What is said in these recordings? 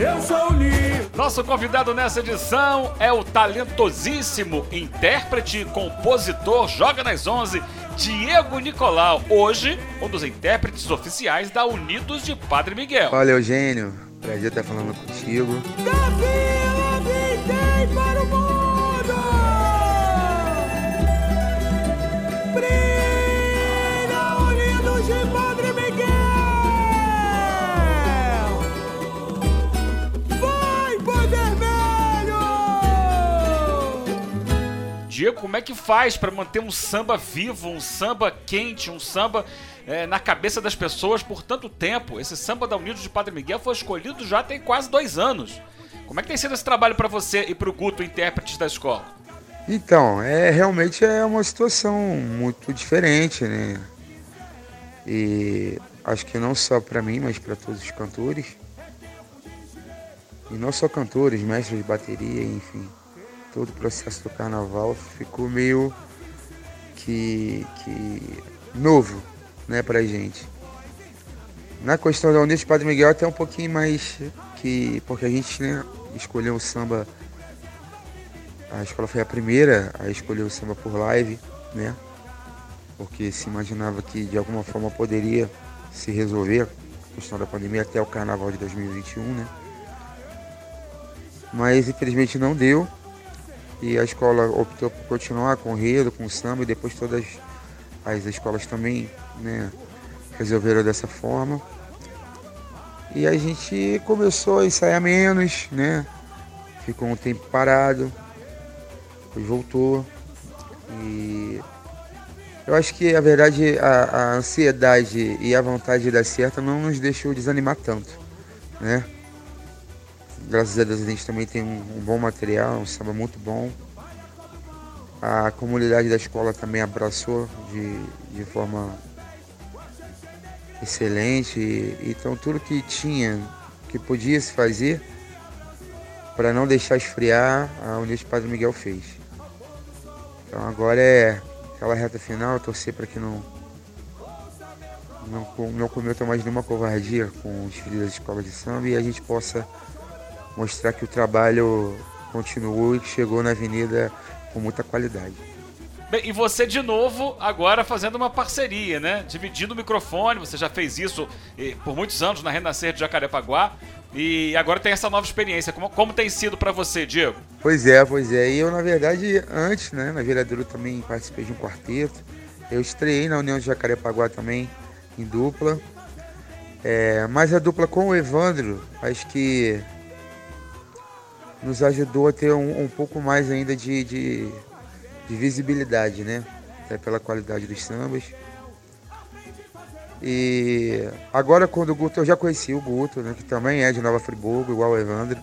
Eu sou livre. Nosso convidado nessa edição é o talentosíssimo intérprete e compositor Joga nas 11, Diego Nicolau. Hoje, um dos intérpretes oficiais da Unidos de Padre Miguel. Olha, Eugênio, prazer estar falando contigo. Gabriela Vintém para o mundo! Diego, como é que faz para manter um samba vivo, um samba quente, um samba é, na cabeça das pessoas por tanto tempo? Esse samba da Unidos de Padre Miguel foi escolhido já tem quase dois anos. Como é que tem sido esse trabalho para você e para o Guto, intérpretes da escola? Então, é realmente é uma situação muito diferente, né? E acho que não só para mim, mas para todos os cantores. E não só cantores, mestres de bateria, enfim. Todo o processo do carnaval ficou meio que, que novo, né, pra gente. Na questão da Unidos Padre Miguel até um pouquinho mais que. Porque a gente né, escolheu o samba. A escola foi a primeira a escolher o samba por live, né? Porque se imaginava que de alguma forma poderia se resolver a questão da pandemia até o carnaval de 2021, né? Mas infelizmente não deu. E a escola optou por continuar com o enredo, com o samba, e depois todas as escolas também né, resolveram dessa forma. E a gente começou a ensaiar menos, né? Ficou um tempo parado, depois voltou. E eu acho que a verdade, a, a ansiedade e a vontade de dar certo não nos deixou desanimar tanto, né? Graças a Deus a gente também tem um, um bom material, um samba muito bom. A comunidade da escola também abraçou de, de forma excelente. Então tudo que tinha, que podia se fazer para não deixar esfriar, a Unidos Padre Miguel fez. Então agora é aquela reta final, torcer para que não, não, não cometa mais nenhuma covardia com os filhos da escola de samba e a gente possa mostrar que o trabalho continuou e que chegou na avenida com muita qualidade. Bem, e você de novo agora fazendo uma parceria, né? Dividindo o microfone, você já fez isso eh, por muitos anos na Renascer de Jacarepaguá e agora tem essa nova experiência. Como, como tem sido para você, Diego? Pois é, pois é. E eu, na verdade, antes, né, na Viradouro também participei de um quarteto. Eu estreiei na União de Jacarepaguá também, em dupla. É, mas a dupla com o Evandro, acho que nos ajudou a ter um, um pouco mais ainda de, de, de, visibilidade, né? Até pela qualidade dos sambas. E agora quando o Guto, eu já conheci o Guto, né? Que também é de Nova Friburgo, igual o Evandro.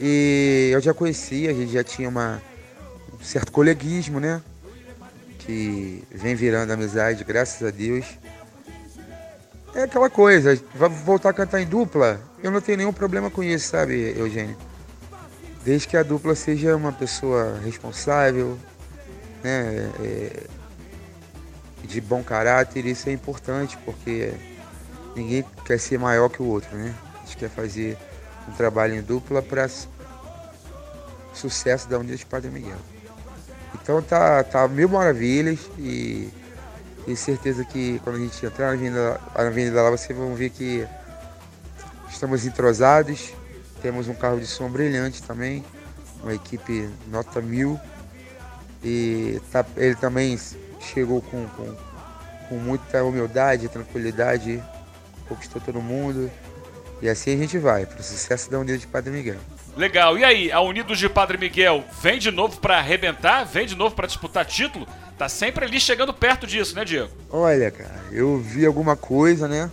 E eu já conhecia, a gente já tinha uma, um certo coleguismo, né? Que vem virando amizade, graças a Deus. É aquela coisa, vai voltar a cantar em dupla, eu não tenho nenhum problema com isso, sabe, Eugênio? Desde que a dupla seja uma pessoa responsável, né, é, de bom caráter, isso é importante, porque ninguém quer ser maior que o outro, né? A gente quer fazer um trabalho em dupla para sucesso da Unidade de Padre Miguel. Então tá, tá mil maravilhas e tenho certeza que quando a gente entrar na avenida, na avenida lá, vocês vão ver que estamos entrosados, temos um carro de som brilhante também, uma equipe nota mil. E tá, ele também chegou com, com, com muita humildade, tranquilidade, conquistou todo mundo. E assim a gente vai, para o sucesso da Unidade de Padre Miguel. Legal. E aí, a Unidos de Padre Miguel vem de novo para arrebentar? Vem de novo para disputar título? Tá sempre ali chegando perto disso, né, Diego? Olha, cara, eu vi alguma coisa, né?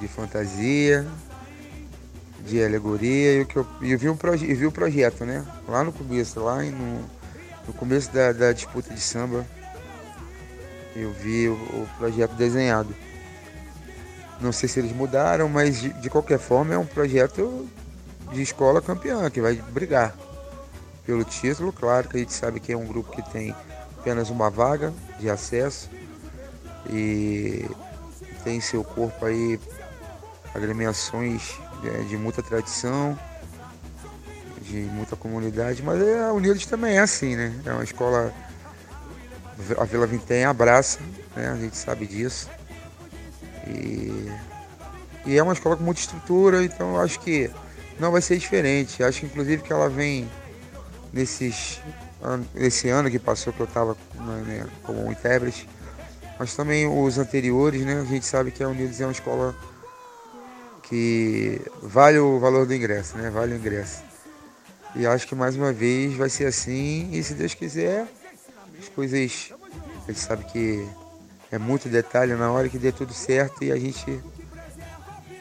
De fantasia, de alegoria e, o que eu, e vi, um proje, vi o projeto, né? Lá no começo, lá no, no começo da, da, disputa de samba, eu vi o, o, projeto desenhado. Não sei se eles mudaram, mas de, de qualquer forma é um projeto de escola campeã, que vai brigar pelo título. Claro que a gente sabe que é um grupo que tem apenas uma vaga de acesso e tem em seu corpo aí agremiações é, de muita tradição, de muita comunidade, mas é, a Unidos também é assim, né? É uma escola. A Vila Vintém abraça, né? A gente sabe disso. E, e é uma escola com muita estrutura, então acho que não vai ser diferente. Acho inclusive que ela vem nesses esse ano que passou que eu estava né, como intérprete, mas também os anteriores, né? A gente sabe que a Unidos é uma escola que vale o valor do ingresso, né? Vale o ingresso. E acho que mais uma vez vai ser assim e se Deus quiser, as coisas a gente sabe que é muito detalhe na hora que dê tudo certo e a gente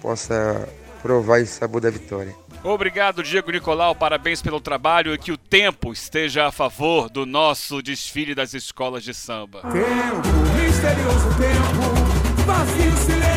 possa provar esse sabor da vitória. Obrigado, Diego Nicolau. Parabéns pelo trabalho e que o tempo esteja a favor do nosso desfile das escolas de samba. Tempo, misterioso tempo, vazio silêncio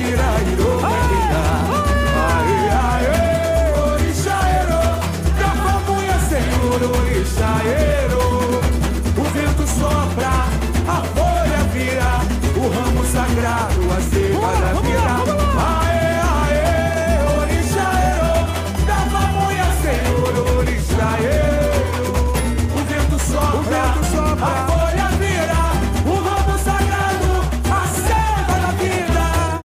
開いろ